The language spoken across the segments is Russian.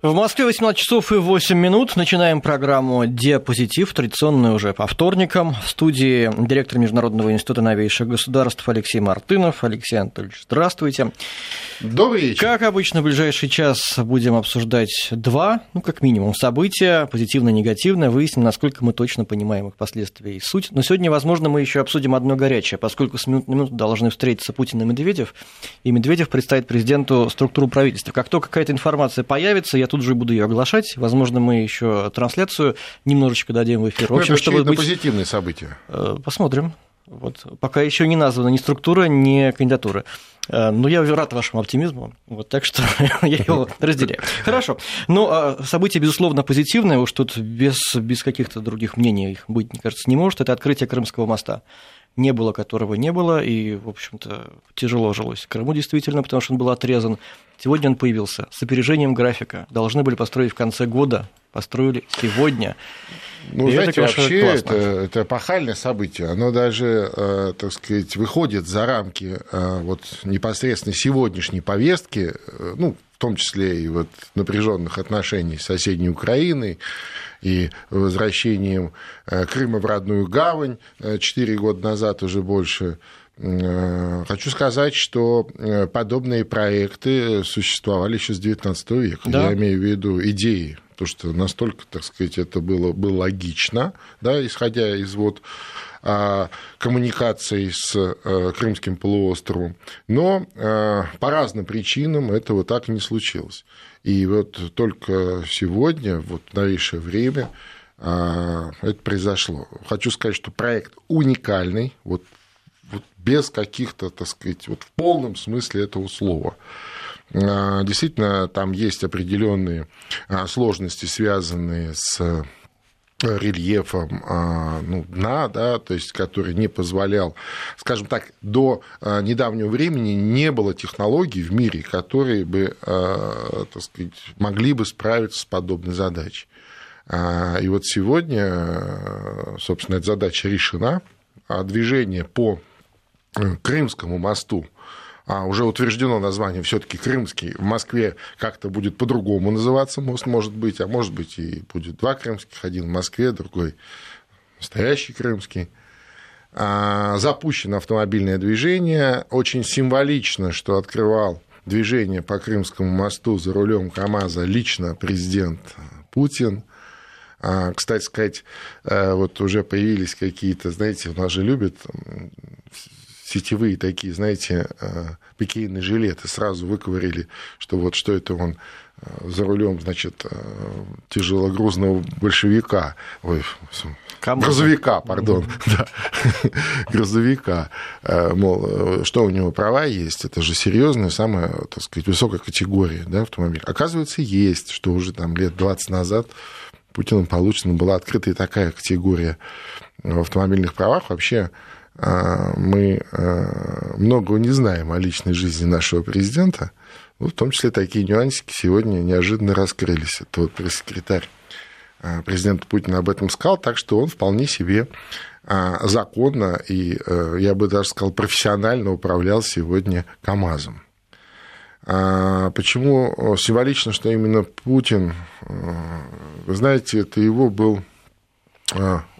В Москве 18 часов и 8 минут. Начинаем программу «Диапозитив», традиционную уже по вторникам. В студии директор Международного института новейших государств Алексей Мартынов. Алексей Анатольевич, здравствуйте. Добрый вечер. Как обычно, в ближайший час будем обсуждать два, ну, как минимум, события, позитивно негативное выясним, насколько мы точно понимаем их последствия и суть. Но сегодня, возможно, мы еще обсудим одно горячее, поскольку с минут на минуту должны встретиться Путин и Медведев, и Медведев представит президенту структуру правительства. Как только какая-то информация появится, я тут же буду ее оглашать. Возможно, мы еще трансляцию немножечко дадим в эфир. В общем, это чтобы быть... позитивные события. Э, посмотрим. Вот. Пока еще не названа ни структура, ни кандидатура. Э, но я рад вашему оптимизму, вот так что я его разделяю. Хорошо. Ну, а событие, безусловно, позитивное, уж тут без, без каких-то других мнений их быть, мне кажется, не может. Это открытие Крымского моста не было которого не было, и, в общем-то, тяжело жилось Крыму действительно, потому что он был отрезан. Сегодня он появился с опережением графика. Должны были построить в конце года, построили сегодня. Ну, и знаете, это, вообще это, это эпохальное событие. Оно даже, э, так сказать, выходит за рамки э, вот непосредственно сегодняшней повестки, э, ну, в том числе и вот напряженных отношений с соседней Украиной, и возвращением э, Крыма в родную гавань э, четыре года назад уже больше. Э, хочу сказать, что подобные проекты существовали еще с XIX века. Да. Я имею в виду идеи, то что настолько, так сказать, это было, было логично, да, исходя из вот а, коммуникаций с Крымским полуостровом. Но по разным причинам этого так и не случилось. И вот только сегодня, вот в новейшее время, а, это произошло. Хочу сказать, что проект уникальный, вот, вот без каких-то, так сказать, вот в полном смысле этого слова. А, действительно, там есть определенные а, сложности, связанные с рельефом а, ну, дна, да, то есть который не позволял, скажем так, до а, недавнего времени не было технологий в мире, которые бы, а, так сказать, могли бы справиться с подобной задачей. И вот сегодня, собственно, эта задача решена, а движение по э, Крымскому мосту а уже утверждено название все-таки Крымский. В Москве как-то будет по-другому называться мост, может быть, а может быть и будет два крымских, один в Москве, другой настоящий крымский. А, запущено автомобильное движение. Очень символично, что открывал движение по Крымскому мосту за рулем КАМАЗа лично президент Путин. А, кстати сказать, э, вот уже появились какие-то, знаете, у нас же любят сетевые такие, знаете, э, пикейные жилеты. Сразу выковырили, что вот что это он э, за рулем, значит, э, тяжелогрузного большевика, ой, Камаза. грузовика, пардон, да, грузовика, мол, что у него права есть, это же серьезная, самая, так сказать, высокая категория да, автомобиля. Оказывается, есть, что уже там лет 20 назад Путиным получена была открытая такая категория в автомобильных правах. Вообще мы а, многого не знаем о личной жизни нашего президента, в том числе такие нюансики сегодня неожиданно раскрылись. Это вот пресс-секретарь а, президента Путина об этом сказал, так что он вполне себе законно и, я бы даже сказал, профессионально управлял сегодня КАМАЗом. Почему символично, что именно Путин, вы знаете, это его был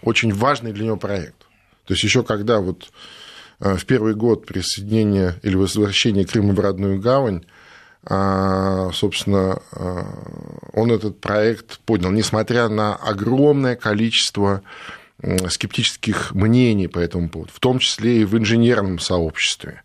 очень важный для него проект. То есть еще когда вот э, в первый год присоединения или возвращения Крыма в родную гавань, а, собственно, э, он этот проект поднял, несмотря на огромное количество скептических мнений по этому поводу, в том числе и в инженерном сообществе.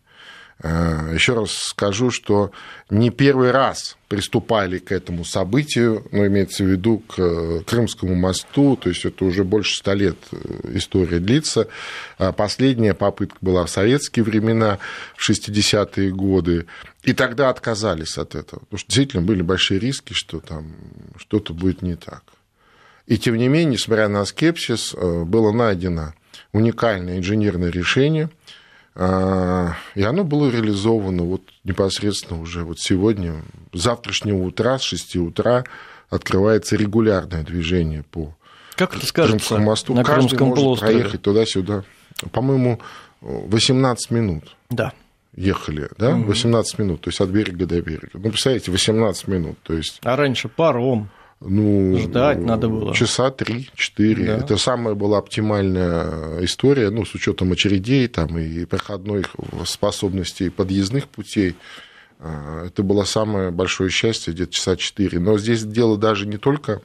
Э, Еще раз скажу, что не первый раз приступали к этому событию, но имеется в виду к э, Крымскому мосту, то есть это уже больше ста лет э, история длится. А последняя попытка была в советские времена, в 60-е годы, и тогда отказались от этого, потому что действительно были большие риски, что там что-то будет не так. И тем не менее, несмотря на скепсис, было найдено уникальное инженерное решение – и оно было реализовано вот непосредственно уже вот сегодня, с завтрашнего утра, с 6 утра открывается регулярное движение по как это скажется Крымскому мосту. На Каждый Крымском может полуострове. проехать туда-сюда. По-моему, 18 минут. Да. ехали, да, 18 минут, то есть от берега до берега. Ну, представляете, 18 минут, то есть... А раньше паром. Ну, Ждать надо было. Часа три-четыре. Да. Это самая была оптимальная история, ну, с учетом очередей там, и проходных способностей подъездных путей. А, это было самое большое счастье, где-то часа четыре. Но здесь дело даже не только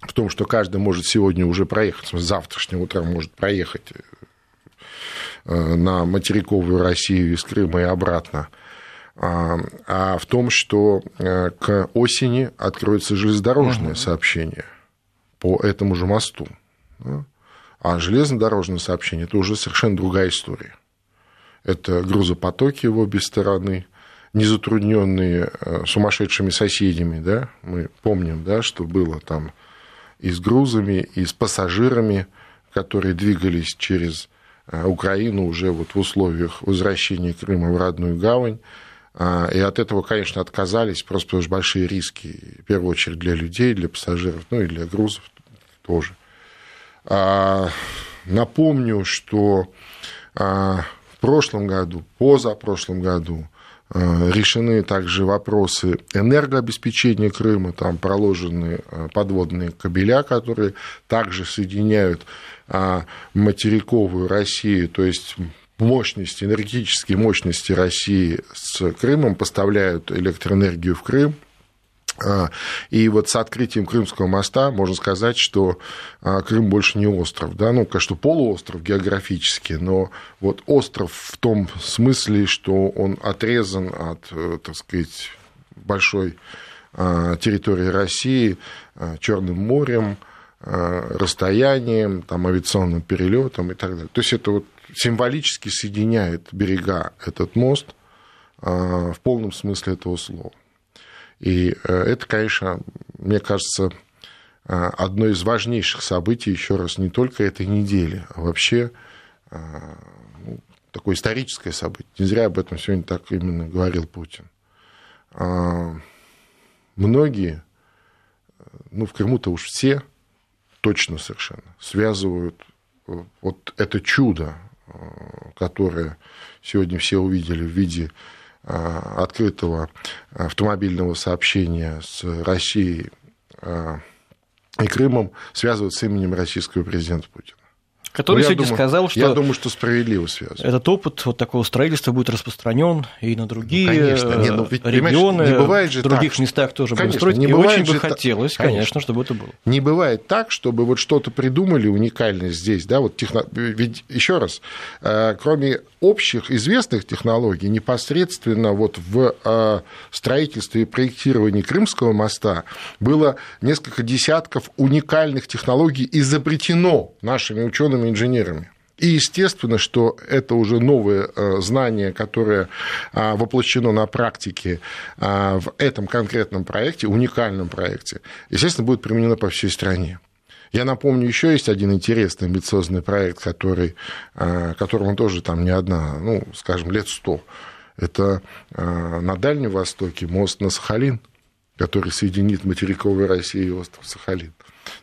в том, что каждый может сегодня уже проехать, с завтрашнего утра может проехать э, на материковую Россию из Крыма и обратно, а, в том, что э, к осени откроется железнодорожное сообщение по этому же мосту. А железнодорожное сообщение – это уже совершенно другая история. Это грузопотоки в обе стороны, не затрудненные э, сумасшедшими соседями, да, мы помним, да, что было там и с грузами, и с пассажирами, которые двигались через э, Украину уже вот в условиях возвращения Крыма в родную гавань. А, и от этого, конечно, отказались, просто что большие риски, в первую очередь для людей, для пассажиров, ну и для грузов тоже. А, напомню, что а, в прошлом году, позапрошлом году решены также вопросы энергообеспечения Крыма, там проложены подводные кабеля, которые также соединяют материковую Россию, то есть мощности, энергетические мощности России с Крымом поставляют электроэнергию в Крым, а, и вот с открытием Крымского моста можно сказать, что а, Крым больше не остров. Да? Ну, конечно, полуостров географически, но вот остров в том смысле, что он отрезан от, э, так сказать, большой а, территории России Черным морем, расстоянием, там, авиационным перелетом и так далее. То есть это вот символически соединяет берега этот мост в полном смысле этого слова. И э, это, конечно, мне кажется, э, одно из важнейших событий, еще раз, не только этой недели, а вообще э, ну, такое историческое событие. Не зря об этом сегодня так именно говорил Путин. А, многие, ну, в Крыму-то уж все, точно совершенно, связывают вот это чудо, которое сегодня все увидели в виде Э, открытого автомобильного сообщения с Россией э, и Крымом связывают с именем российского президента Путина. Который ну, сегодня думаю, сказал, что... Я думаю, что справедливо связан. Этот опыт вот такого строительства будет распространен и на другие ну, конечно. Не, ну, ведь, регионы, не бывает же в других так, местах тоже конечно, будут строить. Не и очень бы хотелось, конечно, конечно, чтобы это было. Не бывает так, чтобы вот что-то придумали уникальное здесь, да, вот техно... ведь еще раз, э, кроме общих известных технологий, непосредственно вот в э, строительстве и проектировании Крымского моста было несколько десятков уникальных технологий изобретено нашими учеными инженерами. И естественно, что это уже новое э, знание, которое а, воплощено на практике а, в этом конкретном проекте, уникальном проекте, естественно, будет применено по всей стране. Я напомню, еще есть один интересный амбициозный проект, который, а, которому тоже там не одна, ну, скажем, лет сто. Это на Дальнем Востоке мост на Сахалин, который соединит материковую Россию и остров Сахалин.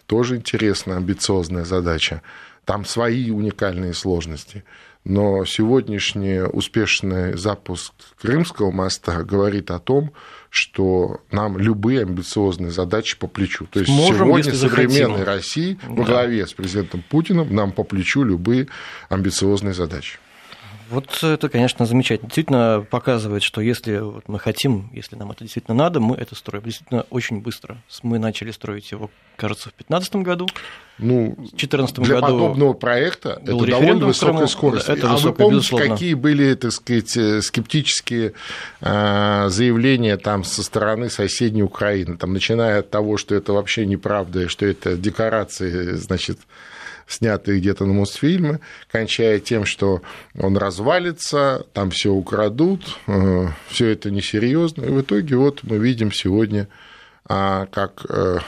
Тоже интересная, амбициозная задача. Там свои уникальные сложности. Но сегодняшний успешный запуск Крымского моста говорит о том, что нам любые амбициозные задачи по плечу. То есть Можем, сегодня современной захотим. России во главе с президентом Путиным нам по плечу любые амбициозные задачи. Вот это, конечно, замечательно. Действительно показывает, что если вот мы хотим, если нам это действительно надо, мы это строим. Действительно, очень быстро. Мы начали строить его, кажется, в 2015 году. Ну, в 2014 для году подобного проекта это довольно высокая скорость. Это а вы помните, безусловно. какие были, так сказать, э, скептические э, заявления там со стороны соседней Украины, там, начиная от того, что это вообще неправда, что это декорации, значит, снятые где-то на Мосфильме, кончая тем, что он развалится, там все украдут, э, все это несерьезно. И в итоге вот мы видим сегодня, а, как э,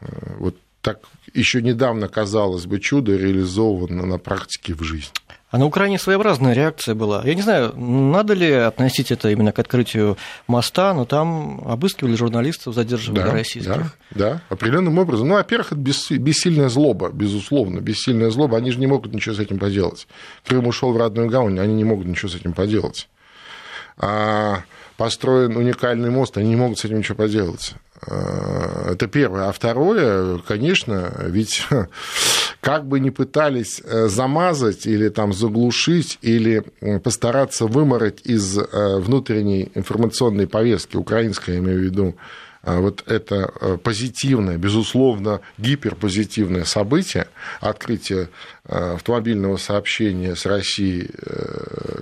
э, вот так еще недавно, казалось бы, чудо реализовано на практике в жизни. А на Украине своеобразная реакция была. Я не знаю, надо ли относить это именно к открытию моста, но там обыскивали журналистов, задерживали да, российских. Да, да, определенным образом. Ну, во-первых, это бессильная злоба, безусловно, бессильная злоба. Они же не могут ничего с этим поделать. Крым ушел в родную гавань, они не могут ничего с этим поделать. а, построен уникальный мост, они не могут с этим ничего поделать. А, это первое. А второе, конечно, ведь как бы ни пытались э, замазать или там заглушить, или постараться вымороть из э, внутренней информационной повестки, украинской, я имею в виду, а вот это э, позитивное, безусловно, гиперпозитивное событие, открытие автомобильного сообщения с Россией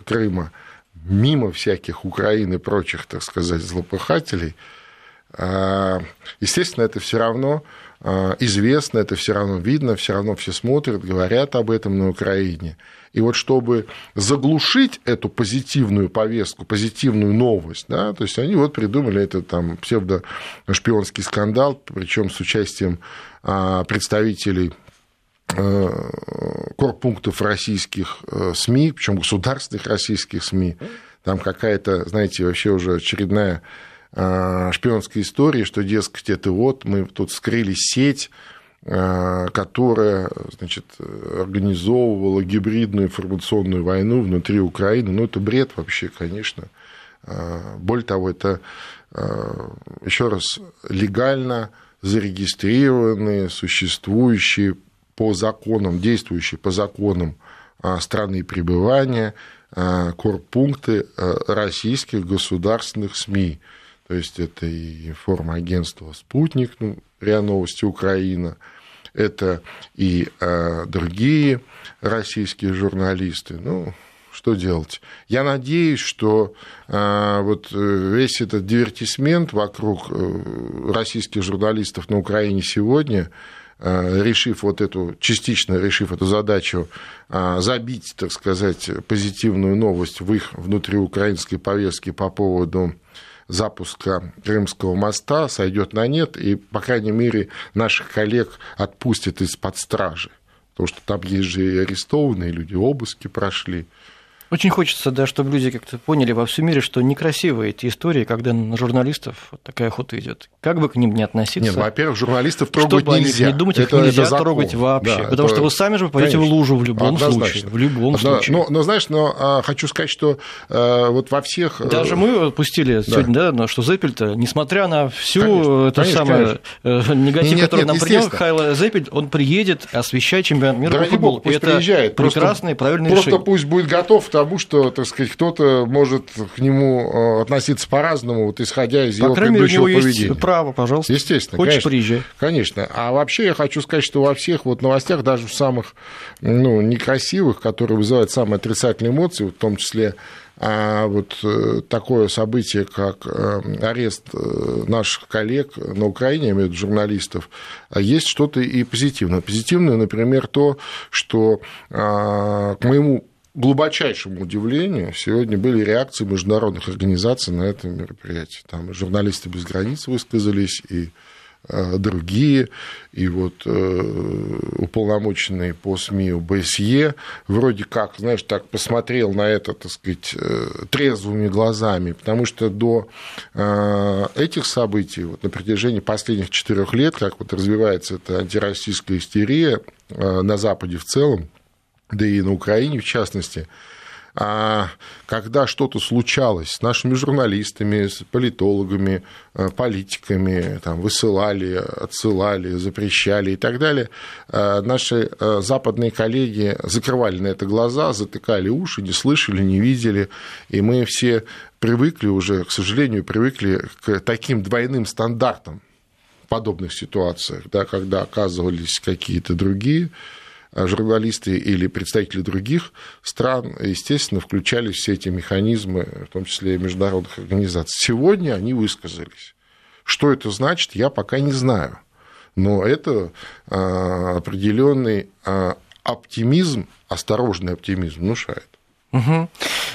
Крыма, мимо всяких Украин и прочих, так сказать, злопыхателей, естественно, это все равно известно, это все равно видно, все равно все смотрят, говорят об этом на Украине. И вот чтобы заглушить эту позитивную повестку, позитивную новость, да, то есть они вот придумали этот там псевдошпионский скандал, причем с участием а, представителей а, корпунктов российских СМИ, причем государственных российских СМИ. Там какая-то, знаете, вообще уже очередная Э, шпионской истории, что, дескать, это вот мы тут скрыли сеть, э, которая значит, организовывала гибридную информационную войну внутри Украины. Ну, это бред вообще, конечно. Э, более того, это, еще раз, легально зарегистрированные, существующие по законам, действующие по законам страны пребывания корпункты российских государственных СМИ. То есть это и информагентство «Спутник», ну, РИА Новости Украина, это и э, другие российские журналисты. Ну, что делать? Я надеюсь, что э, вот весь этот дивертисмент вокруг э, российских журналистов на Украине сегодня, э, решив вот эту, частично решив эту задачу, э, забить, так сказать, позитивную новость в их внутриукраинской повестке по поводу запуска Крымского моста сойдет на нет, и, по крайней мере, наших коллег отпустят из-под стражи. Потому что там есть же и арестованные люди, обыски прошли. Очень хочется, да, чтобы люди как-то поняли во всем мире, что некрасивые эти истории, когда на журналистов вот такая охота идет. Как бы к ним не относиться. Нет, ну, во-первых, журналистов трогать чтобы нельзя. не думать, их это, нельзя это трогать вообще. Да, потому это... что вы сами же попадете Конечно. в лужу в любом Однозначно. случае. В любом Одно... случае. Но, но знаешь, но а, хочу сказать, что а, вот во всех. Э, Даже мы пустили да. сегодня, да, что Зеппель-то, несмотря на всю конечно, самую конечно. Э, негатив, нет, который нет, нам принес, Хайло Зеппель, он приедет освещать чемпионат мира по футболу. Пусть это приезжает. прекрасное и правильное просто решение. Просто пусть будет готов к тому, что, так сказать, кто-то может к нему э, относиться по-разному, вот исходя из По его предыдущего мере, поведения. Есть право, пожалуйста. Естественно. Хочешь, конечно, приезжай. Конечно. А вообще я хочу сказать, что во всех вот новостях, даже в самых ну, некрасивых, которые вызывают самые отрицательные эмоции, в том числе а вот э, такое событие, как э, арест наших коллег на Украине, я имею в виду журналистов, а есть что-то и позитивное. Позитивное, например, то, что а, к моему глубочайшему удивлению, сегодня были реакции международных организаций на это мероприятие. Там журналисты без границ высказались, и э, другие, и вот э, уполномоченный по СМИ ОБСЕ вроде как, знаешь, так посмотрел на это, так сказать, э, трезвыми глазами, потому что до этих событий вот, на протяжении последних четырех лет, как вот развивается эта антироссийская истерия на Западе в целом, да и на Украине в частности, а когда что-то случалось с нашими журналистами, с политологами, э, политиками, там, высылали, отсылали, запрещали и так далее, э, наши э, западные коллеги закрывали на это глаза, затыкали уши, не слышали, не видели, и мы все привыкли уже, к сожалению, привыкли к таким двойным стандартам в подобных ситуациях, да, когда оказывались какие-то другие журналисты или представители других стран, естественно, включались все эти механизмы, в том числе и международных организаций. Сегодня они высказались. Что это значит, я пока не знаю. Но это а, определенный а, оптимизм, осторожный оптимизм внушает. Угу.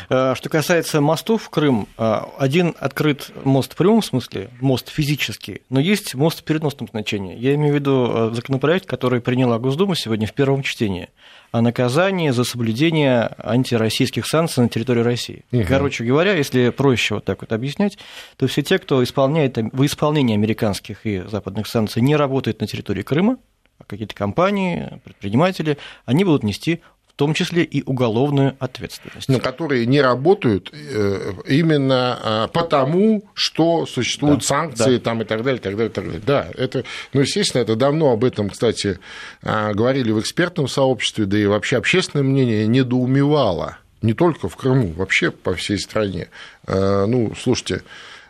Что касается мостов в Крым, э, один открыт мост в прямом смысле, мост физический, но есть мост в переносном значении. Я имею в виду э, законопроект, который приняла Госдума сегодня в первом чтении о наказании за соблюдение антироссийских санкций на территории России. Угу. Короче говоря, если проще вот так вот объяснять, то все те, кто исполняет в исполнении американских и западных санкций не работает на территории Крыма, а какие-то компании, предприниматели, они будут нести том числе и уголовную ответственность. Ну, которые не работают э, именно а, потому, что существуют да, санкции да. Там, и так далее, и так далее, и так далее. Да, это, ну, естественно, это давно об этом, кстати, а, говорили в экспертном сообществе, да и вообще общественное мнение недоумевало не только в Крыму, вообще по всей стране. Э, ну, слушайте,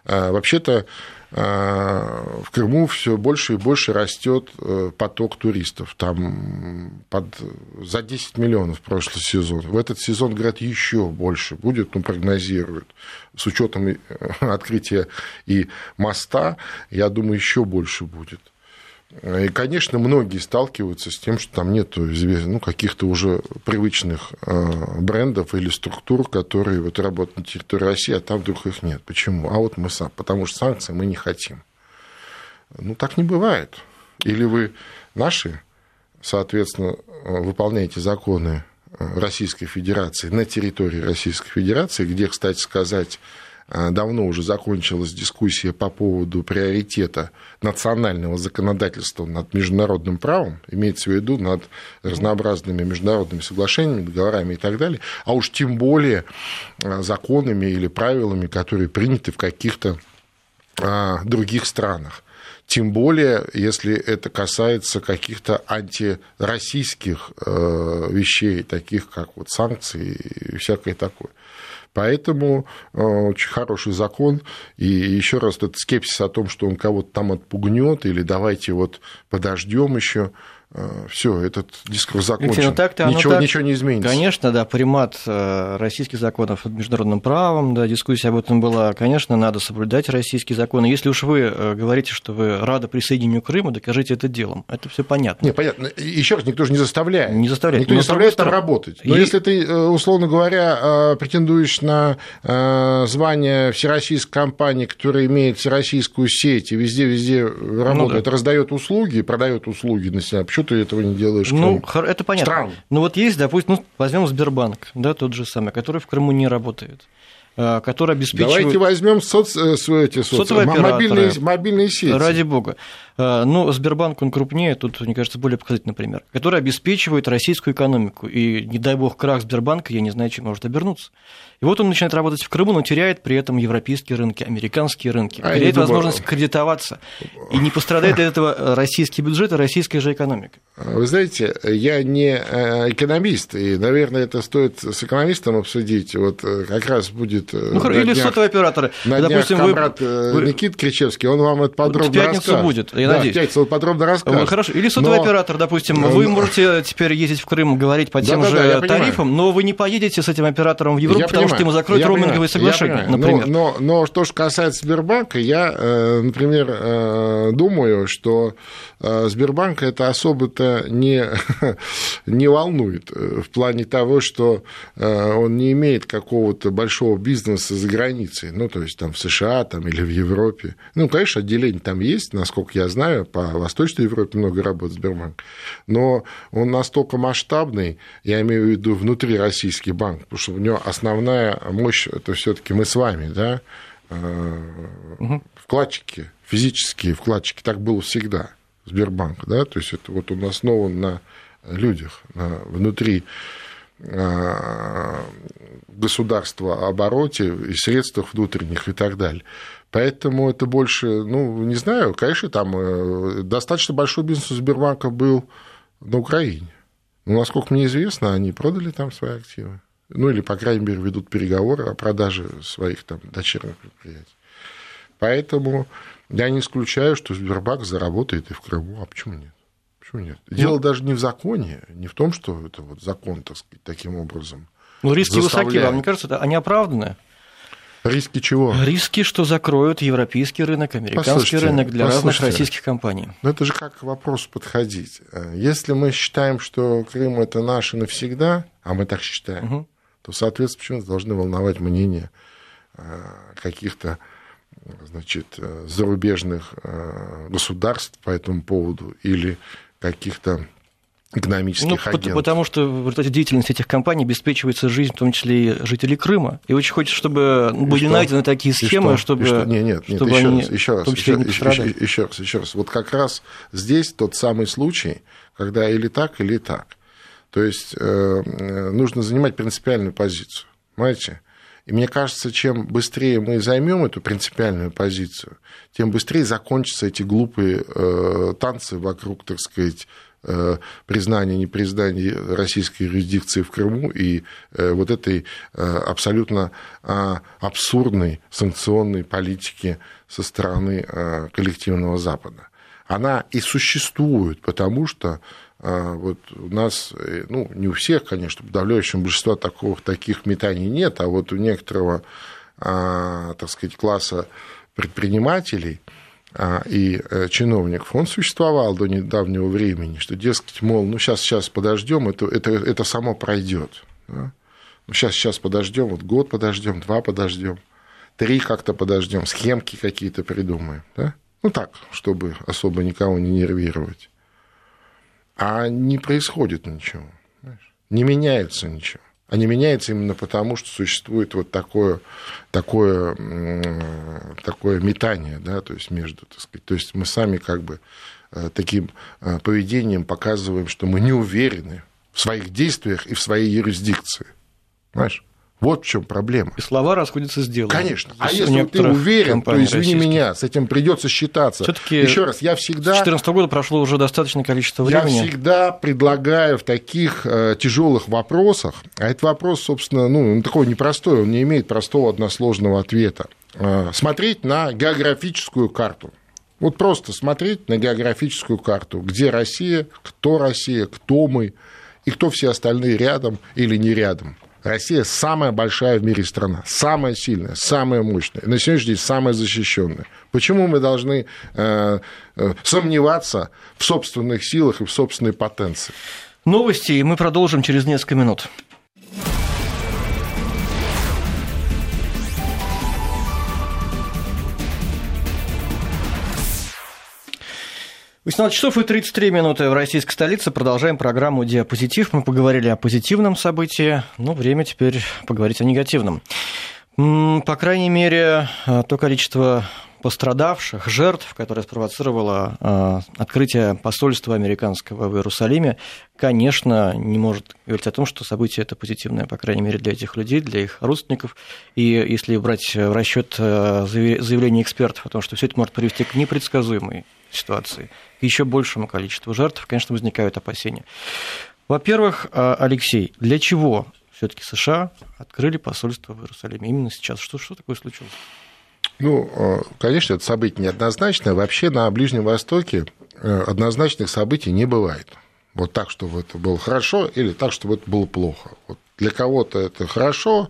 вообще-то а, в Крыму все больше и больше растет э, поток туристов. Там под, за 10 миллионов в прошлый сезон. В этот сезон, говорят, еще больше будет, ну, прогнозируют. С учетом э, открытия и моста, я думаю, еще больше будет. И, конечно, многие сталкиваются с тем, что там нет ну, каких-то уже привычных э, брендов или структур, которые вот работают на территории России, а там вдруг их нет. Почему? А вот мы сам, потому что санкции мы не хотим. Ну, так не бывает. Или вы наши, соответственно, выполняете законы э, Российской Федерации на территории Российской Федерации, где, кстати сказать, давно уже закончилась дискуссия по поводу приоритета национального законодательства над международным правом, имеется в виду над разнообразными международными соглашениями, договорами и так далее, а уж тем более а, законами или правилами, которые приняты в каких-то а, других странах. Тем более, если это касается каких-то антироссийских э, вещей, таких как вот санкции и всякое такое. Поэтому э, очень хороший закон. И еще раз, этот скепсис о том, что он кого-то там отпугнет, или давайте вот подождем еще, все, этот дискурс закончен. Алексей, ну так ничего, так, ничего не изменится. Конечно, да, примат э, российских законов над международным правом, да, дискуссия об этом была. Конечно, надо соблюдать российские законы. Если уж вы э, говорите, что вы рады присоединению Крыма, докажите это делом. Это все понятно. Не, понятно. Еще раз, никто же не заставляет. Не заставляет. Никто не заставляет там работать. Но и... если ты, условно говоря, претендуешь на звание всероссийской компании, которая имеет всероссийскую сеть и везде-везде работает, ну, да. раздает услуги, продает услуги на себя, почему ты этого не делаешь? Ну, это понятно. Странно. Ну, вот есть, допустим, ну, возьмем Сбербанк, да, тот же самый, который в Крыму не работает э, который обеспечивает... Давайте возьмем соц... Э, эти соц... мобильные, мобильные сети. Ради бога. Ну, Сбербанк, он крупнее, тут, мне кажется, более показательный пример, который обеспечивает российскую экономику. И, не дай бог, крах Сбербанка, я не знаю, чем может обернуться. И вот он начинает работать в Крыму, но теряет при этом европейские рынки, американские рынки, а теряет возможность кредитоваться. И не пострадает от этого российский бюджет и российская же экономика. Вы знаете, я не э, экономист, и, наверное, это стоит с экономистом обсудить. Вот э, как раз будет... Ну, или днях, сотовые операторы. На Допустим, днях вы... Никит Кричевский, он вам это подробно В пятницу расскажет. будет, я да, надеюсь. в пятницу подробно расскажет. Хорошо. Или сотовый но... оператор, допустим, вы можете теперь ездить в Крым, говорить по тем да, же да, тарифам, но вы не поедете с этим оператором в Европу, потому что ему закроют я роуминговые соглашения, например. Но, но, но что же касается Сбербанка, я, э, например, э, думаю, что э, Сбербанк это особо-то не, не волнует в плане того, что он не имеет какого-то большого бизнеса за границей, ну, то есть там в США там, или в Европе. Ну, конечно, отделение там есть, насколько я знаю, по Восточной Европе много работает Сбербанк, но он настолько масштабный, я имею в виду внутри российский банк, потому что у него основная мощь это все-таки мы с вами, да, угу. вкладчики, физические вкладчики, так было всегда, Сбербанк, да, то есть это вот он основан на людях, на, внутри э, государства обороте и средствах внутренних и так далее. Поэтому это больше, ну, не знаю, конечно, там э, достаточно большой бизнес у Сбербанка был на Украине. Но, насколько мне известно, они продали там свои активы ну или, по крайней мере, ведут переговоры о продаже своих там дочерных предприятий. Поэтому я не исключаю, что Сбербанк заработает и в Крыму, а почему нет? Почему нет? Дело ну, даже не в законе, не в том, что это вот закон, так сказать, таким образом. Ну, риски заставляет. высоки, вам не кажется, это они оправданы? Риски чего? Риски, что закроют европейский рынок, американский послушайте, рынок для разных российских компаний. Ну, это же как к вопросу подходить. Если мы считаем, что Крым это наше навсегда, а мы так считаем, угу то, соответственно, почему должны волновать мнение э, каких-то значит, э, зарубежных э, государств по этому поводу или каких-то экономических ну, агентов. Потому что в результате деятельности этих компаний обеспечивается жизнь, в том числе и жителей Крыма. И очень хочется, чтобы и были что? найдены такие схемы, и чтобы, и что? Нет, нет, нет, чтобы еще они раз, еще раз, еще, еще, еще раз, еще раз. Вот как раз здесь тот самый случай, когда или так, или так. То есть нужно занимать принципиальную позицию. Понимаете? И мне кажется, чем быстрее мы займем эту принципиальную позицию, тем быстрее закончатся эти глупые э, танцы вокруг, так сказать, э, признания, непризнания российской юрисдикции в Крыму и э, вот этой э, абсолютно э, абсурдной санкционной политики со стороны э, коллективного Запада. Она и существует, потому что вот у нас, э, ну, не у всех, конечно, подавляющего большинства таких, таких метаний нет, а вот у некоторого, а, так сказать, класса предпринимателей а, и э, чиновников, он существовал до недавнего времени, что, дескать, мол, ну, сейчас, сейчас подождем, это, это, это само пройдет. Да? Ну, сейчас, сейчас подождем, вот год подождем, два подождем, три как-то подождем, схемки какие-то придумаем. Да? Ну, так, чтобы особо никого не нервировать а не происходит ничего, не меняется ничего. А не меняется именно потому, что существует вот такое, такое, такое метание, да, то есть между, так сказать, то есть мы сами как бы э, таким э, поведением показываем, что мы не уверены в своих действиях и в своей юрисдикции. Понимаешь? Вот в чем проблема. И слова расходятся с делом. Конечно. А если ты уверен, то извини меня, с этим придется считаться. Еще раз, я всегда. С 2014 года прошло уже достаточное количество времени. Я всегда предлагаю в таких э, тяжелых вопросах, а этот вопрос, собственно, ну, такой непростой, он не имеет простого односложного ответа. Э, смотреть на географическую карту. Вот просто смотреть на географическую карту, где Россия, кто Россия, кто мы, и кто все остальные рядом или не рядом. Россия самая большая в мире страна, самая сильная, самая мощная, на сегодняшний день самая защищенная. Почему мы должны э, э, сомневаться в собственных силах и в собственной потенции? Новости, и мы продолжим через несколько минут. 18 часов и 33 минуты в российской столице. Продолжаем программу «Диапозитив». Мы поговорили о позитивном событии, но время теперь поговорить о негативном. По крайней мере, то количество пострадавших, жертв, которое спровоцировало э, открытие посольства американского в Иерусалиме, конечно, не может говорить о том, что событие это позитивное, по крайней мере, для этих людей, для их родственников. И если брать в расчет э, заявление экспертов о том, что все это может привести к непредсказуемой ситуации, к еще большему количеству жертв, конечно, возникают опасения. Во-первых, э, Алексей, для чего все-таки США открыли посольство в Иерусалиме именно сейчас? Что, что такое случилось? Ну, э, конечно, это событие неоднозначное. Вообще на Ближнем Востоке э, однозначных событий не бывает. Вот так, чтобы это было хорошо, или так, чтобы это было плохо. Вот для кого-то это хорошо,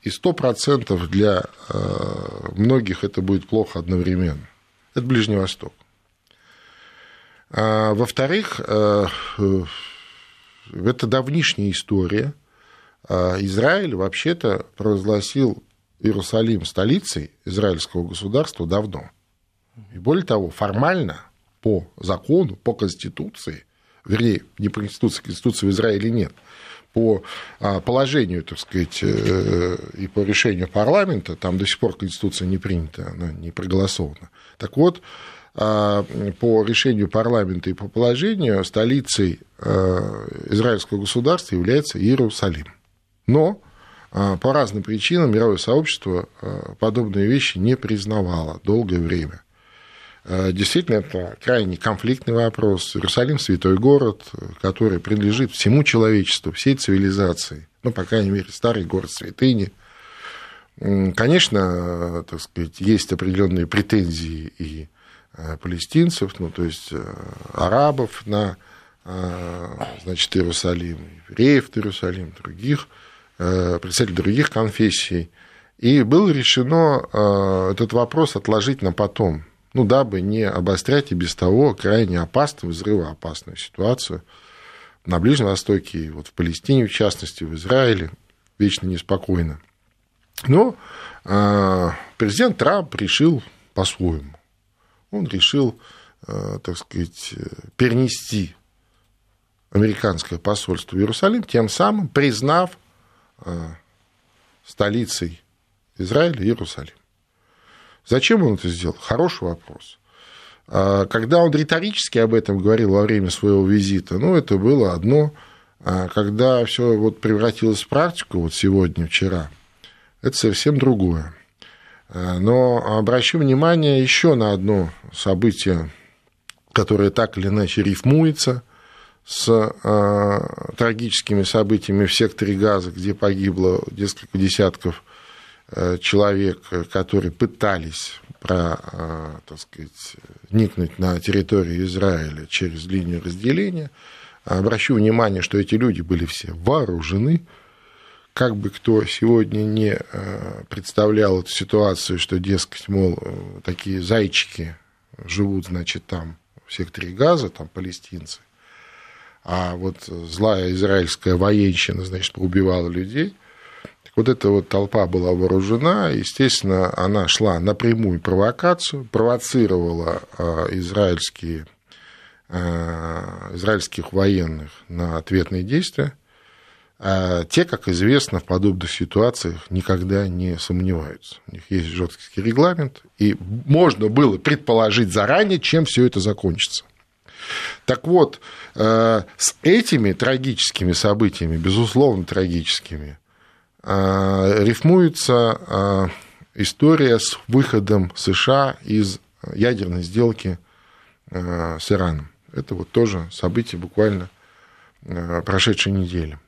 и 100% для э, многих это будет плохо одновременно. Это Ближний Восток. А, во-вторых, это давнишняя история. А, Израиль вообще-то провозгласил Иерусалим столицей израильского государства давно. И более того, формально, по закону, по Конституции, вернее, не по Конституции, Конституции в Израиле нет, по а, положению, так сказать, э, и по решению парламента, там до сих пор Конституция не принята, она не проголосована. Так вот, а, по решению парламента и по положению столицей э, израильского государства является Иерусалим. Но а, по разным причинам мировое сообщество а, подобные вещи не признавало долгое время. А, действительно, это крайне конфликтный вопрос. Иерусалим – святой город, который принадлежит всему человечеству, всей цивилизации. Ну, по крайней мере, старый город святыни. Конечно, так сказать, есть определенные претензии и палестинцев, ну, то есть арабов на значит, Иерусалим, евреев на Иерусалим, других – Э, представителей других конфессий. И было решено э, этот вопрос отложить на потом, ну, дабы не обострять и без того крайне опасную, взрывоопасную ситуацию на Ближнем Востоке, вот в Палестине, в частности, в Израиле, вечно неспокойно. Но э, президент Трамп решил по-своему. Он решил, так сказать, перенести американское посольство в Иерусалим, тем самым признав Э, столицей Израиля Иерусалим. Зачем он это сделал? Хороший вопрос. А когда он риторически об этом говорил во время своего визита, ну, это было одно А когда все вот превратилось в практику, вот сегодня, вчера, это совсем другое. А, но обращу внимание еще на одно событие, которое так или иначе рифмуется с э, трагическими событиями в секторе Газа, где погибло несколько десятков э, человек, которые пытались про, э, так сказать, никнуть на территорию Израиля через линию разделения – Обращу внимание, что эти люди были все вооружены, как бы кто сегодня не э, представлял эту ситуацию, что, дескать, мол, э, такие зайчики живут, значит, там в секторе Газа, там палестинцы, а вот злая израильская военщина, значит, поубивала людей. Так вот эта вот толпа была вооружена, естественно, она шла на прямую провокацию, провоцировала э, израильские Э, израильских военных на ответные действия, а те, как известно, в подобных ситуациях никогда не сомневаются. У них есть жесткий регламент, и можно было предположить заранее, чем все это закончится. Так вот, э, с этими трагическими событиями, безусловно трагическими, э, рифмуется история с выходом США из ядерной сделки с Ираном. Это вот тоже событие буквально э, прошедшей недели.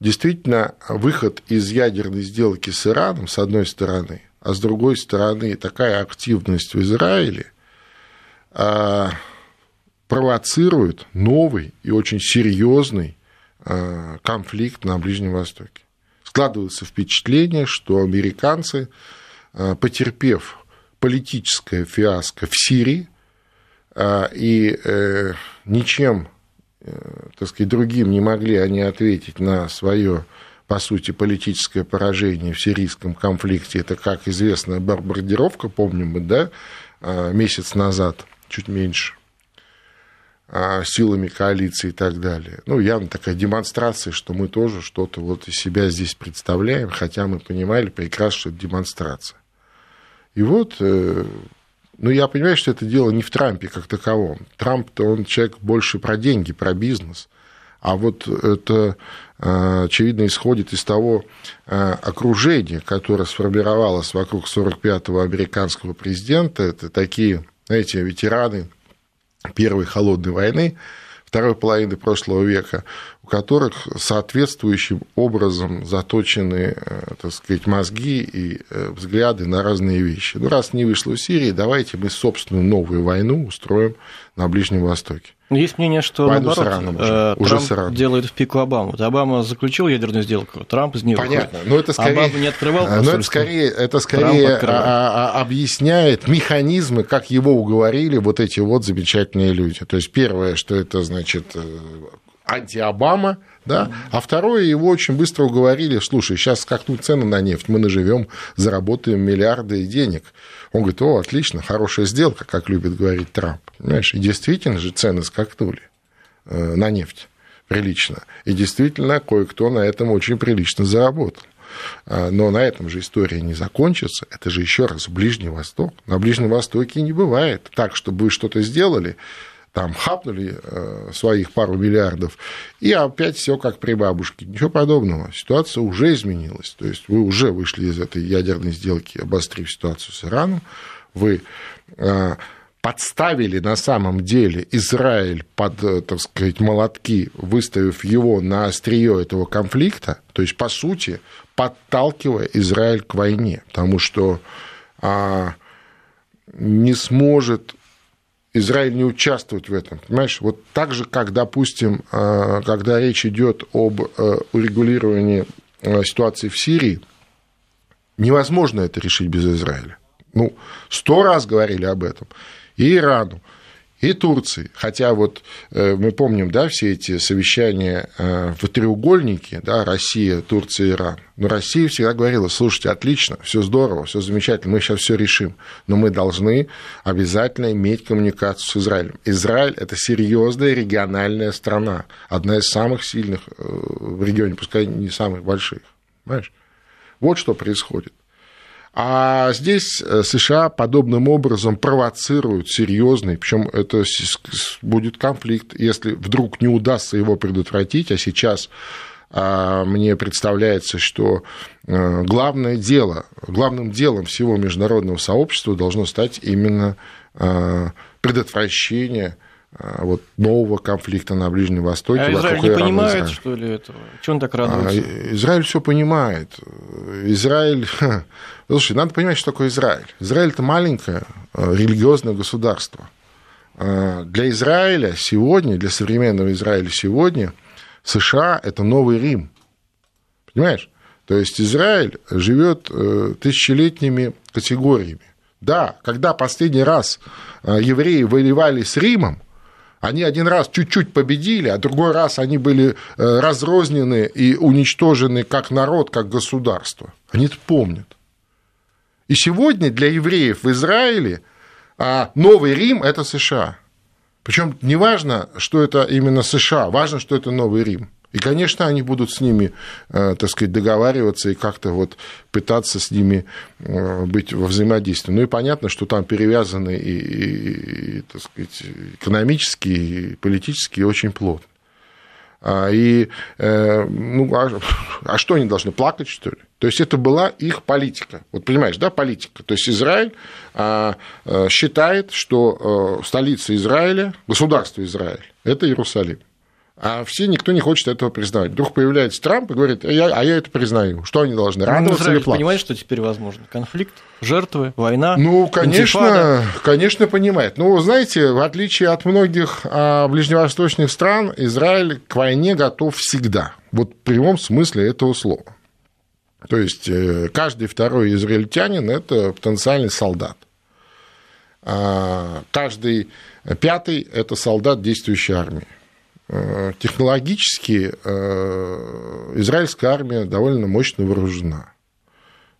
Действительно, выход из ядерной сделки с Ираном, с одной стороны, а с другой стороны, такая активность в Израиле провоцирует новый и очень серьезный а, конфликт на Ближнем Востоке. Складывается впечатление, что американцы, потерпев политическое фиаско в Сирии, а, и э, ничем, э, так сказать, другим не могли они ответить на свое, по сути, политическое поражение в сирийском конфликте. Это, как известно, бомбардировка, помним мы, да, а, месяц назад, чуть меньше, а, силами коалиции и так далее. Ну, явно такая демонстрация, что мы тоже что-то вот из себя здесь представляем, хотя мы понимали прекрасно, что это демонстрация. И вот э, ну, я понимаю, что это дело не в Трампе как таковом. Трамп-то он человек больше про деньги, про бизнес. А вот это, э, очевидно, исходит из того э, окружения, которое сформировалось вокруг 45-го американского президента. Это такие, знаете, ветераны Первой холодной войны, второй половины прошлого века, которых соответствующим образом заточены, э, так сказать, мозги и э, взгляды на разные вещи. Ну, раз не вышло в Сирии, давайте мы собственную новую войну устроим на Ближнем Востоке. Есть мнение, что Войну наоборот, уже. Э, Трамп уже сраном. делает в пику Обаму. Обама заключил ядерную сделку, Трамп из нее Понятно, но это скорее... Обама не открывал Но это скорее, это скорее а, а, а, объясняет механизмы, как его уговорили вот эти вот замечательные люди. То есть первое, что это значит анти-Обама, да? А второе, его очень быстро уговорили, слушай, сейчас скакнут цены на нефть, мы наживем, заработаем миллиарды денег. Он говорит, о, отлично, хорошая сделка, как любит говорить Трамп. Понимаешь, и действительно же цены скакнули э, на нефть прилично. И действительно, кое-кто на этом очень прилично заработал. А, но на этом же история не закончится. Это же еще раз Ближний Восток. На Ближнем Востоке не бывает так, чтобы вы что-то сделали, там хапнули э, своих пару миллиардов, и опять все как при бабушке. Ничего подобного. Ситуация уже изменилась. То есть вы уже вышли из этой ядерной сделки, обострив ситуацию с Ираном. Вы э, подставили на самом деле Израиль под, э, так сказать, молотки, выставив его на острие этого конфликта, то есть, по сути, подталкивая Израиль к войне, потому что а, не сможет Израиль не участвует в этом. Понимаешь, вот так же, как, допустим, а, когда речь идет об э, урегулировании э, ситуации в Сирии, невозможно это решить без Израиля. Ну, сто раз говорили об этом. И Ирану, и Турции. Хотя вот э, мы помним, да, все эти совещания э, в треугольнике, да, Россия, Турция, Иран. Но Россия всегда говорила, слушайте, отлично, все здорово, все замечательно, мы сейчас все решим, но мы должны обязательно иметь коммуникацию с Израилем. Израиль – это серьезная региональная страна, одна из самых сильных э, в регионе, пускай не самых больших. Понимаешь? Вот что происходит. А здесь э, США подобным образом провоцируют серьезный, причем это будет конфликт, если вдруг не удастся его предотвратить, а сейчас а, мне представляется, что э, главное дело, главным делом всего международного сообщества должно стать именно э, предотвращение вот нового конфликта на Ближнем Востоке. А Израиль не понимает, Израиль. что ли, этого? Чего он так радуется? А, Израиль все понимает. Израиль... Слушай, надо понимать, что такое Израиль. Израиль – это маленькое э, религиозное государство. А, для Израиля сегодня, для современного Израиля сегодня, США – это новый Рим. Понимаешь? То есть Израиль живет э, тысячелетними категориями. Да, когда последний раз э, евреи воевали с Римом, они один раз чуть-чуть победили, а другой раз они были э, разрознены и уничтожены как народ, как государство. Они это помнят. И сегодня для евреев в Израиле а, Новый Рим – это США. Причем не важно, что это именно США, важно, что это Новый Рим. И, конечно, они будут с ними, э, так сказать, договариваться и как-то вот пытаться с ними э, быть во взаимодействии. Ну и понятно, что там перевязаны и, и, и так сказать, экономически, и политически очень плотно. А, и, э, ну, а, а что они должны плакать, что ли? То есть это была их политика. Вот понимаешь, да, политика. То есть Израиль а, считает, что столица Израиля, государство Израиль, это Иерусалим. А все, никто не хочет этого признавать. Вдруг появляется Трамп и говорит, а я, а я это признаю. Что они должны, ну, радоваться ну, или плакать? понимает, что теперь возможно? Конфликт, жертвы, война? Ну, конечно, интифада. конечно, понимает. Ну, знаете, в отличие от многих а, ближневосточных стран, Израиль к войне готов всегда. Вот в прямом смысле этого слова. То есть э, каждый второй израильтянин – это потенциальный солдат. А каждый пятый – это солдат действующей армии. Э, технологически э, израильская армия довольно мощно вооружена.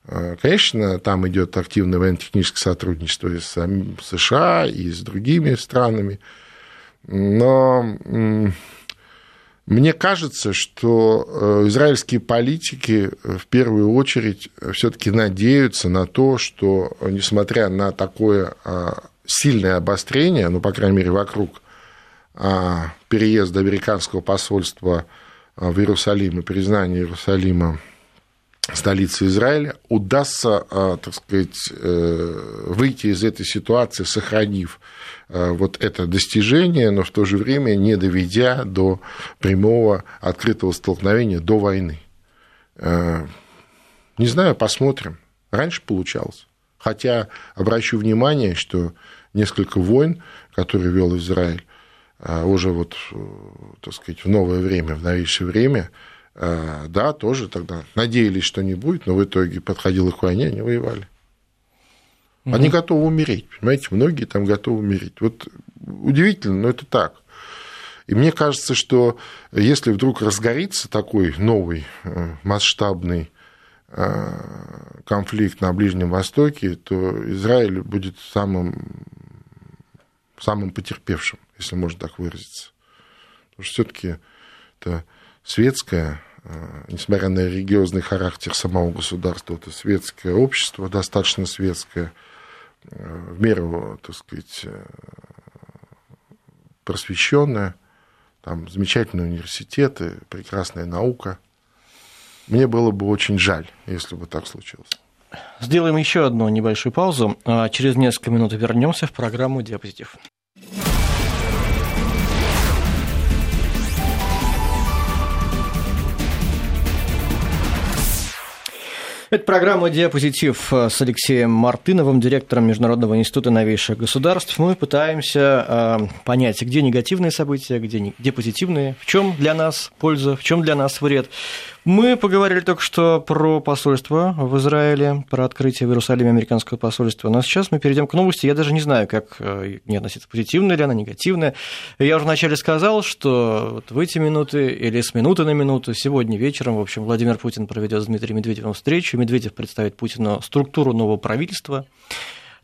Э, конечно, там идет активное военно-техническое сотрудничество и с США, и с другими странами, но мне кажется, что израильские политики в первую очередь все-таки надеются на то, что, несмотря на такое сильное обострение, ну, по крайней мере, вокруг а, переезда американского посольства а, в Иерусалим и признания Иерусалима столицы Израиля, удастся, а, так сказать, э, выйти из этой ситуации, сохранив вот это достижение, но в то же время не доведя до прямого открытого столкновения до войны. Не знаю, посмотрим. Раньше получалось. Хотя обращу внимание, что несколько войн, которые вел Израиль, а уже вот, э, так сказать, в новое время, в новейшее время, э, да, тоже тогда надеялись, что не будет, но в итоге подходило к войне, они воевали. Они угу. готовы умереть, понимаете, многие там готовы умереть. Вот удивительно, но это так. И мне кажется, что если вдруг разгорится такой новый э, масштабный конфликт на Ближнем Востоке, то Израиль будет самым, самым потерпевшим если можно так выразиться. Потому что все-таки это светское, э, несмотря на религиозный характер самого государства, это светское общество, достаточно светское, э, в меру, так сказать, э, просвещенное, там замечательные университеты, прекрасная наука. Мне было бы очень жаль, если бы так случилось. Сделаем еще одну небольшую паузу. А через несколько минут вернемся в программу «Диапозитив». Это программа «Диапозитив» с Алексеем Мартыновым, директором Международного института новейших государств. Мы пытаемся э, понять, где негативные события, где, где позитивные, в чем для нас польза, в чем для нас вред. Мы поговорили только что про посольство в Израиле, про открытие в Иерусалиме американского посольства. Но сейчас мы перейдем к новости. Я даже не знаю, как э, не относиться, позитивная ли она, негативная. Я уже вначале сказал, что вот в эти минуты или с минуты на минуту сегодня вечером, в общем, Владимир Путин проведет с Дмитрием Медведевым встречу. Медведев представит Путину структуру нового правительства.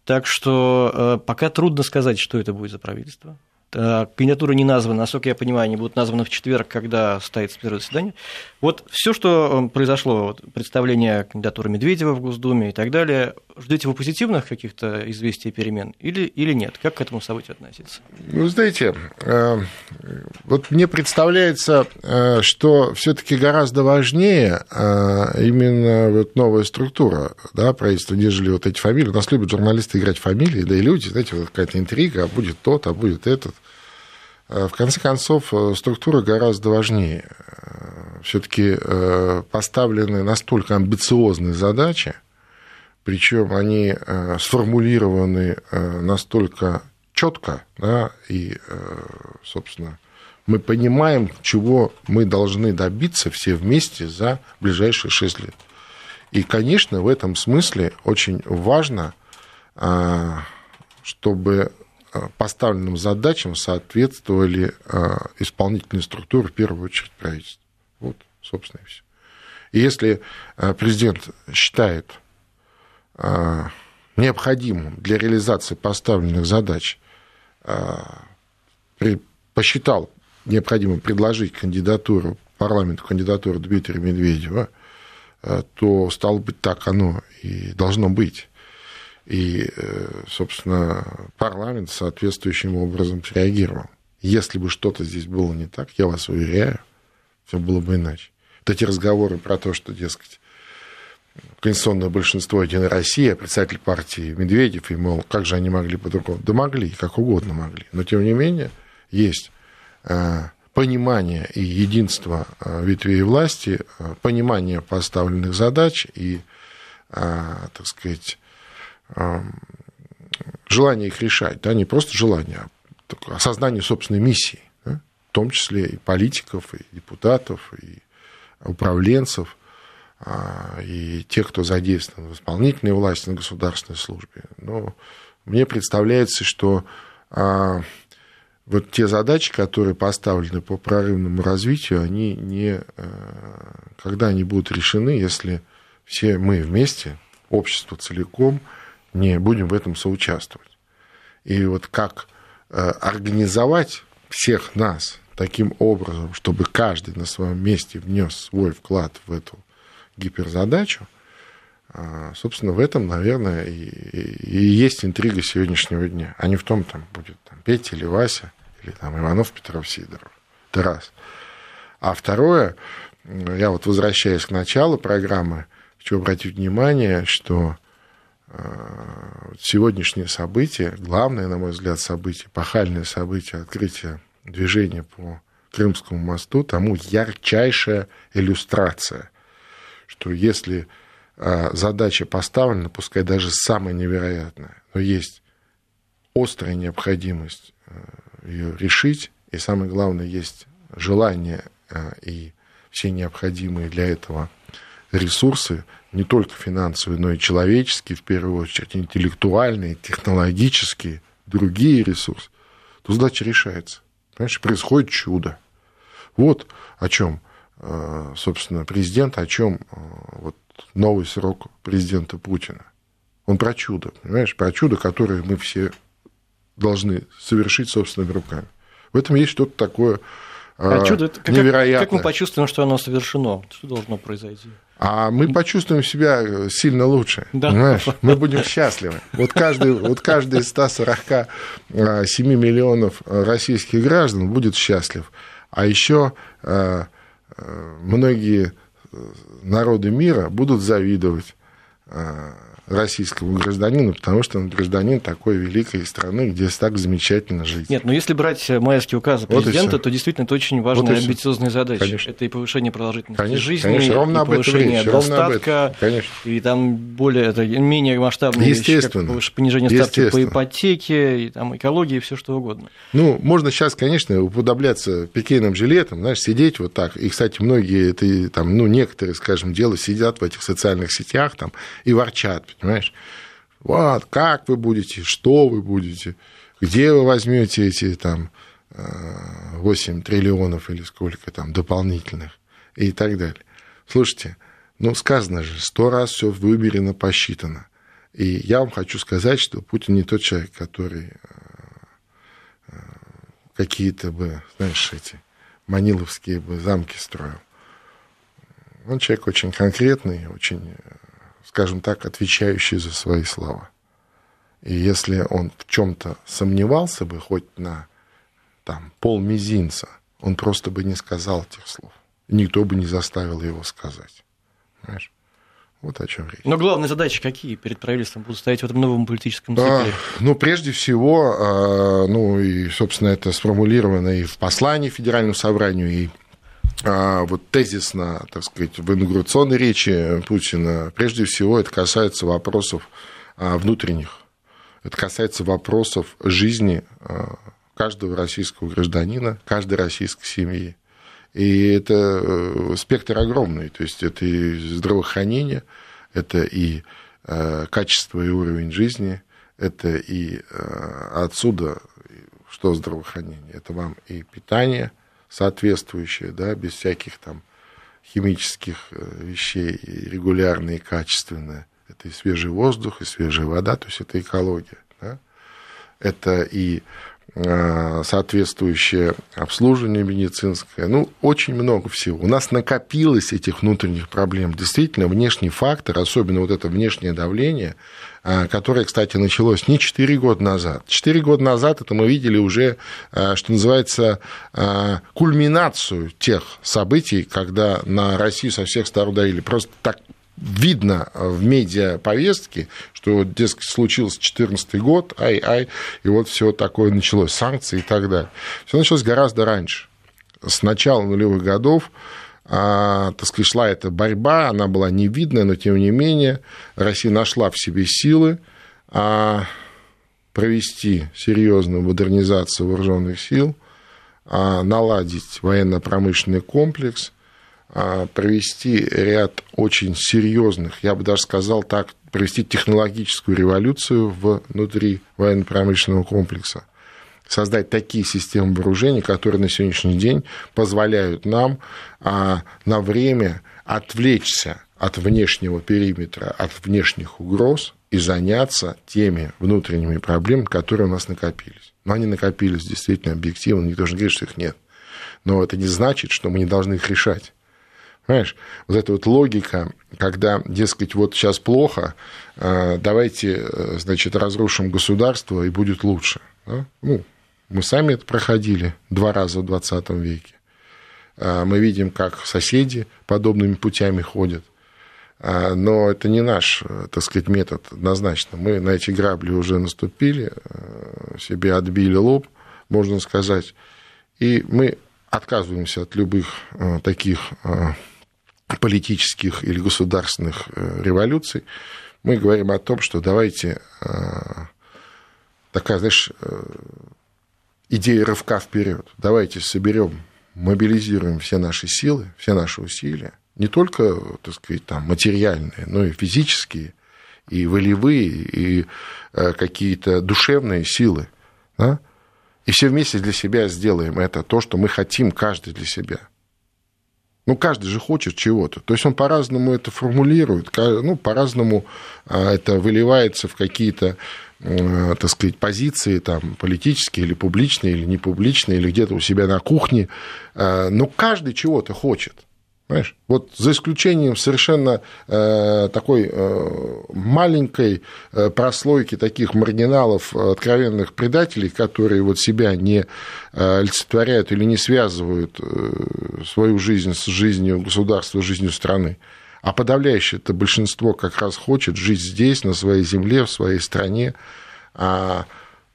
Так что э, пока трудно сказать, что это будет за правительство. Э, кандидатуры не названы, насколько я понимаю, они будут названы в четверг, когда состоится первое заседание. Вот все, что произошло, вот, представление кандидатуры Медведева в Госдуме и так далее, ждете вы позитивных каких-то известий и перемен или, или нет? Как к этому событию относиться? Ну, знаете, э, вот мне представляется, э, что все-таки гораздо важнее именно вот новая структура да, правительства, нежели вот эти фамилии. У нас любят журналисты играть фамилии, да и люди, знаете, вот какая-то интрига, а будет тот, а будет этот. Э, в конце концов, э, структура гораздо важнее. Э, Все-таки поставлены настолько амбициозные задачи, причем они сформулированы настолько четко, да, и, собственно, мы понимаем, чего мы должны добиться все вместе за ближайшие шесть лет. И, конечно, в этом смысле очень важно, чтобы Э, поставленным задачам соответствовали э, исполнительные структуры, в первую очередь правительство. Вот, собственно, и все. И если э, президент считает необходимым для реализации поставленных задач, посчитал необходимым предложить кандидатуру, парламенту кандидатуру Дмитрия Медведева, то, стало быть, так оно и должно быть. И, э, собственно, парламент соответствующим образом реагировал. Если бы что-то здесь было не так, я вас уверяю, все было бы иначе. Вот эти разговоры про то, что, дескать, конституционное большинство Единой России, а представитель партии Медведев, и, мол, как же они могли по-другому? Да могли, как угодно могли. Но, тем не менее, есть э, понимание и единство э, ветвей власти, понимание поставленных задач и, так сказать, желание их решать, да, не просто желание, а осознание собственной миссии, да, в том числе и политиков, и депутатов, и управленцев, и тех, кто задействован в исполнительной власти, на государственной службе. Но мне представляется, что а, вот те задачи, которые поставлены по прорывному развитию, они не, когда они будут решены, если все мы вместе, общество целиком, не будем в этом соучаствовать. И вот как э, организовать всех нас таким образом, чтобы каждый на своем месте внес свой вклад в эту гиперзадачу, а, собственно, в этом, наверное, и, и есть интрига сегодняшнего дня, а не в том, там будет там, Петя или Вася, или там Иванов, Петров, Сидоров. Это раз. А второе, я вот возвращаясь к началу программы, хочу обратить внимание, что Э, сегодняшнее событие, главное, на мой взгляд, событие, пахальное событие открытия движения по Крымскому мосту, тому ярчайшая иллюстрация, что если э, задача поставлена, пускай даже самая невероятная, но есть острая необходимость э, ее решить, и самое главное, есть желание и все необходимые для этого ресурсы, не только финансовые, но и человеческие, в первую очередь, интеллектуальные, технологические, другие ресурсы, то задача решается. Понимаешь, происходит чудо. Вот о чем, э, собственно, президент, о чем э, вот новый срок президента Путина. Он про чудо, понимаешь, про чудо, которое мы все должны совершить собственными руками. В этом есть что-то такое а э, чудо, невероятное. Как, как мы почувствуем, что оно совершено? Что должно произойти? а мы почувствуем себя сильно лучше. Да. Понимаешь? Мы будем счастливы. Вот каждый, вот каждый из 147 миллионов российских граждан будет счастлив. А еще э, э, многие народы мира будут завидовать э, российскому гражданину, потому что он гражданин такой великой страны, где так замечательно жить. Нет, но если брать майские указы президента, вот то действительно это очень важная вот амбициозная задача. Конечно. Это и повышение продолжительности конечно, жизни, конечно. Ровно и повышение речь, достатка, конечно. и там более, это менее масштабные вещи, как понижение ставки по ипотеке, и там экологии, и все что угодно. Ну, можно сейчас, конечно, уподобляться пикейным жилетом, знаешь, сидеть вот так. И, кстати, многие, это, там, ну, некоторые, скажем, дело сидят в этих социальных сетях там, и ворчат, понимаешь? Вот, как вы будете, что вы будете, где вы возьмете эти там 8 триллионов или сколько там дополнительных и так далее. Слушайте, ну, сказано же, сто раз все выберено, посчитано. И я вам хочу сказать, что Путин не тот человек, который какие-то бы, знаешь, эти маниловские бы замки строил. Он человек очень конкретный, очень, скажем так, отвечающий за свои слова. И если он в чем-то сомневался бы хоть на там, пол мизинца, он просто бы не сказал этих слов. Никто бы не заставил его сказать. Понимаешь? Вот о чем речь. Но главные задачи какие перед правительством будут стоять в этом новом политическом цикле? А, ну, прежде всего, а, ну и, собственно, это сформулировано и в послании Федеральному собранию, и вот тезисно, так сказать, в инаугурационной речи Путина, прежде всего, это касается вопросов а, внутренних. Это касается вопросов жизни а, каждого российского гражданина, каждой российской семьи. И это э, спектр огромный, то есть это и здравоохранение, это и э, качество и уровень жизни, это и э, отсюда, что здравоохранение, это вам и питание соответствующее, да, без всяких там химических вещей, и регулярное и качественное. Это и свежий воздух, и свежая вода, то есть это экология. Да? Это и Э, соответствующее обслуживание медицинское, ну, очень много всего. У нас накопилось этих внутренних проблем. Действительно, внешний фактор, особенно вот это внешнее давление, э, которое, кстати, началось не 4 года назад. 4 года назад это мы видели уже, э, что называется, кульминацию тех событий, когда на Россию со всех сторон давили. Просто так видно в медиаповестке, что, дескать, случился 2014 год, ай-ай, и вот все такое началось, санкции и так далее. Все началось гораздо раньше. С начала нулевых годов а, так сказать, шла эта борьба, она была невидная, но тем не менее Россия нашла в себе силы а, провести серьезную модернизацию вооруженных сил, а, наладить военно-промышленный комплекс, а, провести ряд очень серьезных, я бы даже сказал так, провести технологическую революцию внутри военно-промышленного комплекса создать такие системы вооружений, которые на сегодняшний день позволяют нам а, на время отвлечься от внешнего периметра, от внешних угроз и заняться теми внутренними проблемами, которые у нас накопились. Но они накопились действительно объективно, никто же не говорит, что их нет. Но это не значит, что мы не должны их решать. Понимаешь, вот эта вот логика, когда, дескать, вот сейчас плохо, э, давайте, э, значит, разрушим государство, и будет лучше. Ну, мы сами это проходили два раза в 20 веке. Э, мы видим, как соседи подобными путями ходят. Но это не наш, так сказать, метод однозначно. Мы на эти грабли уже наступили, себе отбили лоб, можно сказать. И мы отказываемся от любых таких политических или государственных э, революций, мы говорим о том, что давайте э, такая, знаешь, э, идея рывка вперед. Давайте соберем, мобилизируем все наши силы, все наши усилия, не только, так сказать, там, материальные, но и физические, и волевые, и какие-то душевные силы, да? и все вместе для себя сделаем это, то, что мы хотим каждый для себя – ну, каждый же хочет чего-то. То есть он по-разному это формулирует, ну, по-разному а, это выливается в какие-то так сказать, позиции там, политические или публичные, или непубличные, или где-то у себя на кухне. А, но каждый чего-то хочет. Понимаешь? Вот за исключением совершенно э, такой э, маленькой э, прослойки таких маргиналов, откровенных предателей, которые вот себя не э, олицетворяют или не связывают э, свою жизнь с жизнью государства, жизнью страны, а подавляющее это большинство как раз хочет жить здесь, на своей земле, в своей стране, а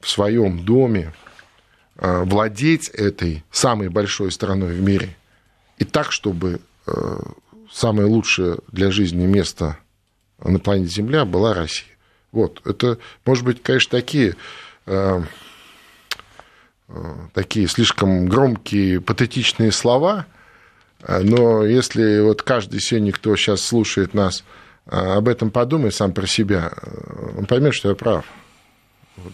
в своем доме, а владеть этой самой большой страной в мире. И так, чтобы Э, самое лучшее для жизни место на планете Земля была Россия. Вот, это, может быть, конечно, такие, э, э, такие слишком громкие, патетичные слова, но если вот каждый сегодня, кто сейчас слушает нас, об этом подумает сам про себя, он поймет, что я прав. Вот.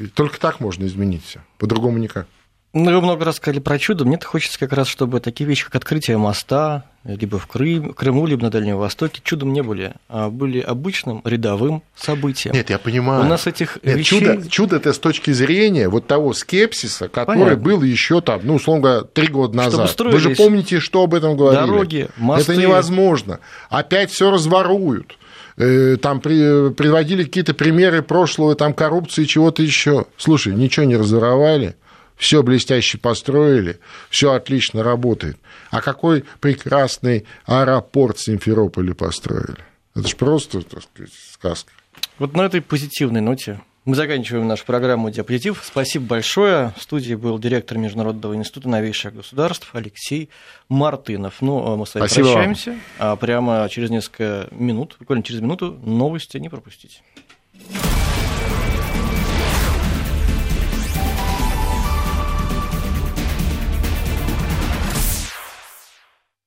И только так можно изменить все, по-другому никак. Ну, вы много раз сказали про чудо. Мне-то хочется как раз, чтобы такие вещи, как открытие моста, либо в Крым, Крыму, либо на Дальнем Востоке, чудом не были, а были обычным рядовым событием. Нет, я понимаю. У нас этих Нет, вещей... чудо, чудо это с точки зрения вот того скепсиса, который Понятно. был еще там, ну, условно говоря, три года назад. Вы же помните, что об этом говорили? Дороги, мосты. Это невозможно. Опять все разворуют э, там приводили какие-то примеры прошлого, там коррупции, чего-то еще. Слушай, ничего не разворовали, все блестяще построили, все отлично работает. А какой прекрасный аэропорт Симферополя построили? Это же просто, так сказать, сказка. Вот на этой позитивной ноте мы заканчиваем нашу программу «Диапозитив». Спасибо большое. В студии был директор Международного института новейших государств Алексей Мартынов. Ну, а мы с вами Спасибо прощаемся. Вам. А прямо через несколько минут, буквально через минуту, новости не пропустите.